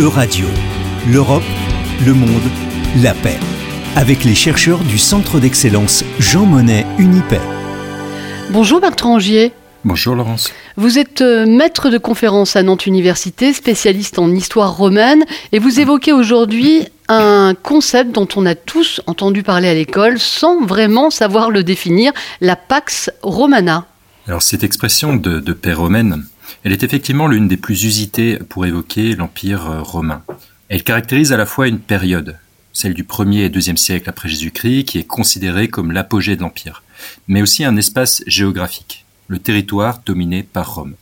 Euradio, l'Europe, le monde, la paix. Avec les chercheurs du Centre d'excellence Jean Monnet Unipay. Bonjour Bertrand Angier. Bonjour Laurence. Vous êtes euh, maître de conférence à Nantes Université, spécialiste en histoire romaine, et vous évoquez aujourd'hui un concept dont on a tous entendu parler à l'école sans vraiment savoir le définir, la Pax Romana. Alors cette expression de, de paix romaine, elle est effectivement l'une des plus usitées pour évoquer l'Empire euh, romain. Elle caractérise à la fois une période, celle du 1er et 2e siècle après Jésus-Christ, qui est considérée comme l'apogée de l'Empire, mais aussi un espace géographique, le territoire dominé par Rome.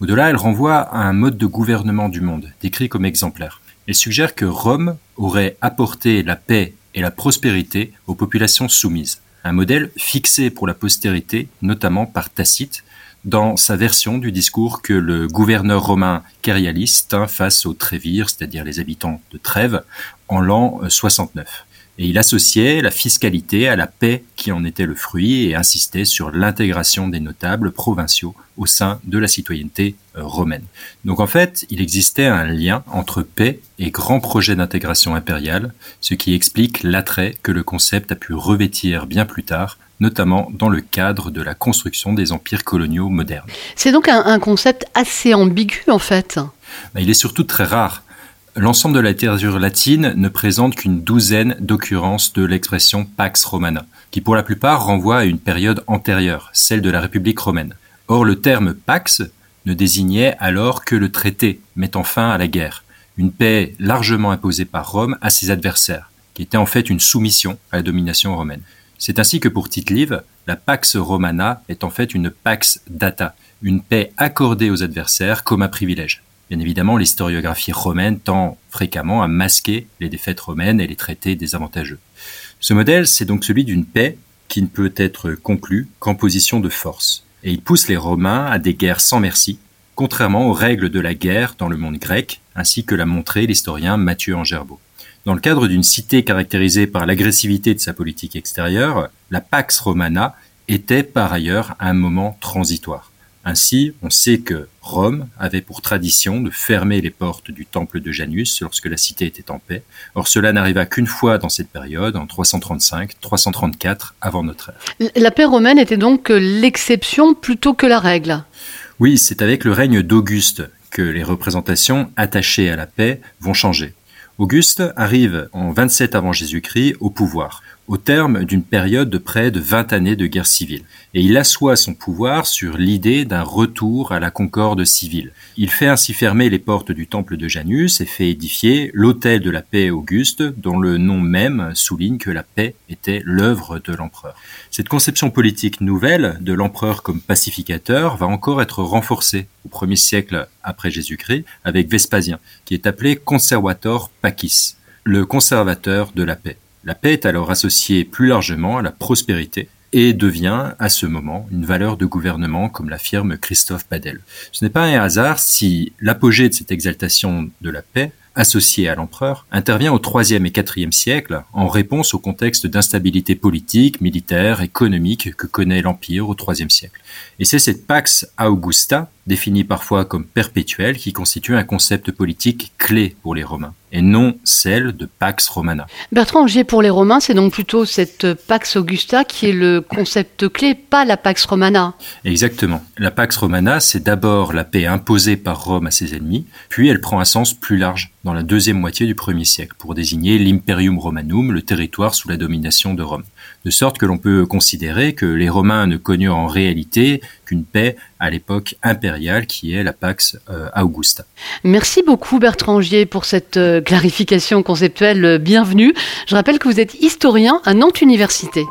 Au-delà, elle renvoie à un mode de gouvernement du monde, décrit comme exemplaire. Elle suggère que Rome aurait apporté la paix et la prospérité aux populations soumises, un modèle fixé pour la postérité, notamment par Tacite, dans sa version du discours que le gouverneur romain Carialis tint face aux Trévires, c'est-à-dire les habitants de Trèves, en l'an 69 et il associait la fiscalité à la paix qui en était le fruit et insistait sur l'intégration des notables provinciaux au sein de la citoyenneté euh, romaine. Donc en fait, il existait un lien entre paix et grand projet d'intégration impériale, ce qui explique l'attrait que le concept a pu revêtir bien plus tard notamment dans le cadre de la construction des empires coloniaux modernes. C'est donc un, concept assez ambigu en fait. Il est surtout très rare. L'ensemble de la littérature latine ne présente qu'une douzaine d'occurrences de l'expression Pax Romana, qui pour la plupart renvoie à une période antérieure, celle de la République romaine. Or, le terme Pax ne désignait alors que le traité mettant fin à la guerre, une paix largement imposée par Rome à ses adversaires, qui était en fait une soumission à la domination romaine. C'est ainsi que pour Tite-Live, la Pax Romana est en fait une Pax Data, une paix accordée aux adversaires comme un privilège. Bien évidemment, l'historiographie romaine tend fréquemment à masquer les défaites romaines et les traités désavantageux. Ce modèle, c'est donc celui d'une paix qui ne peut être conclue qu'en position de force. Et il pousse les Romains à des guerres sans merci, contrairement aux règles de la guerre dans le monde grec, ainsi que l'a montré l'historien Mathieu Angerbeau. Dans le cadre d'une cité caractérisée par l'agressivité de sa politique extérieure, la Pax Romana était par ailleurs un moment transitoire. Ainsi, on sait que Rome avait pour tradition de fermer les portes du temple de Janus lorsque la cité était en paix. Or, cela n'arriva qu'une fois dans cette période, en 335-334 avant notre ère. La paix romaine était donc l'exception plutôt que la règle. Oui, c'est avec le règne d'Auguste que les représentations attachées à la paix vont changer. Auguste arrive en 27 avant Jésus-Christ au pouvoir au terme d'une période de près de 20 années de guerre civile. Et il assoit son pouvoir sur l'idée d'un retour à la concorde civile. Il fait ainsi fermer les portes du temple de Janus et fait édifier l'autel de la paix Auguste, dont le nom même souligne que la paix était l'œuvre de l'empereur. Cette conception politique nouvelle de l'empereur comme pacificateur va encore être renforcée au premier siècle après Jésus-Christ avec Vespasien, qui est appelé conservator pacis, le conservateur de la paix. La paix est alors associée plus largement à la prospérité et devient à ce moment une valeur de gouvernement comme l'affirme Christophe Badel. Ce n'est pas un hasard si l'apogée de cette exaltation de la paix associée à l'empereur, intervient au IIIe et IVe siècle en réponse au contexte d'instabilité politique, militaire, économique que connaît l'Empire au IIIe siècle. Et c'est cette Pax Augusta, définie parfois comme perpétuelle, qui constitue un concept politique clé pour les Romains et non celle de Pax Romana. Bertrand Angier, pour les Romains, c'est donc plutôt cette Pax Augusta qui est le concept clé, pas la Pax Romana. Exactement. La Pax Romana, c'est d'abord la paix imposée par Rome à ses ennemis, puis elle prend un sens plus large dans la deuxième moitié du premier siècle pour désigner l'Imperium Romanum, le territoire sous la domination de Rome. De sorte que l'on peut considérer que les Romains ne connurent en réalité qu'une paix à l'époque impériale qui est la Pax euh, Augusta. Merci beaucoup Bertrand Angier pour cette euh, clarification conceptuelle bienvenue. Je rappelle que vous êtes historien à Nantes Université.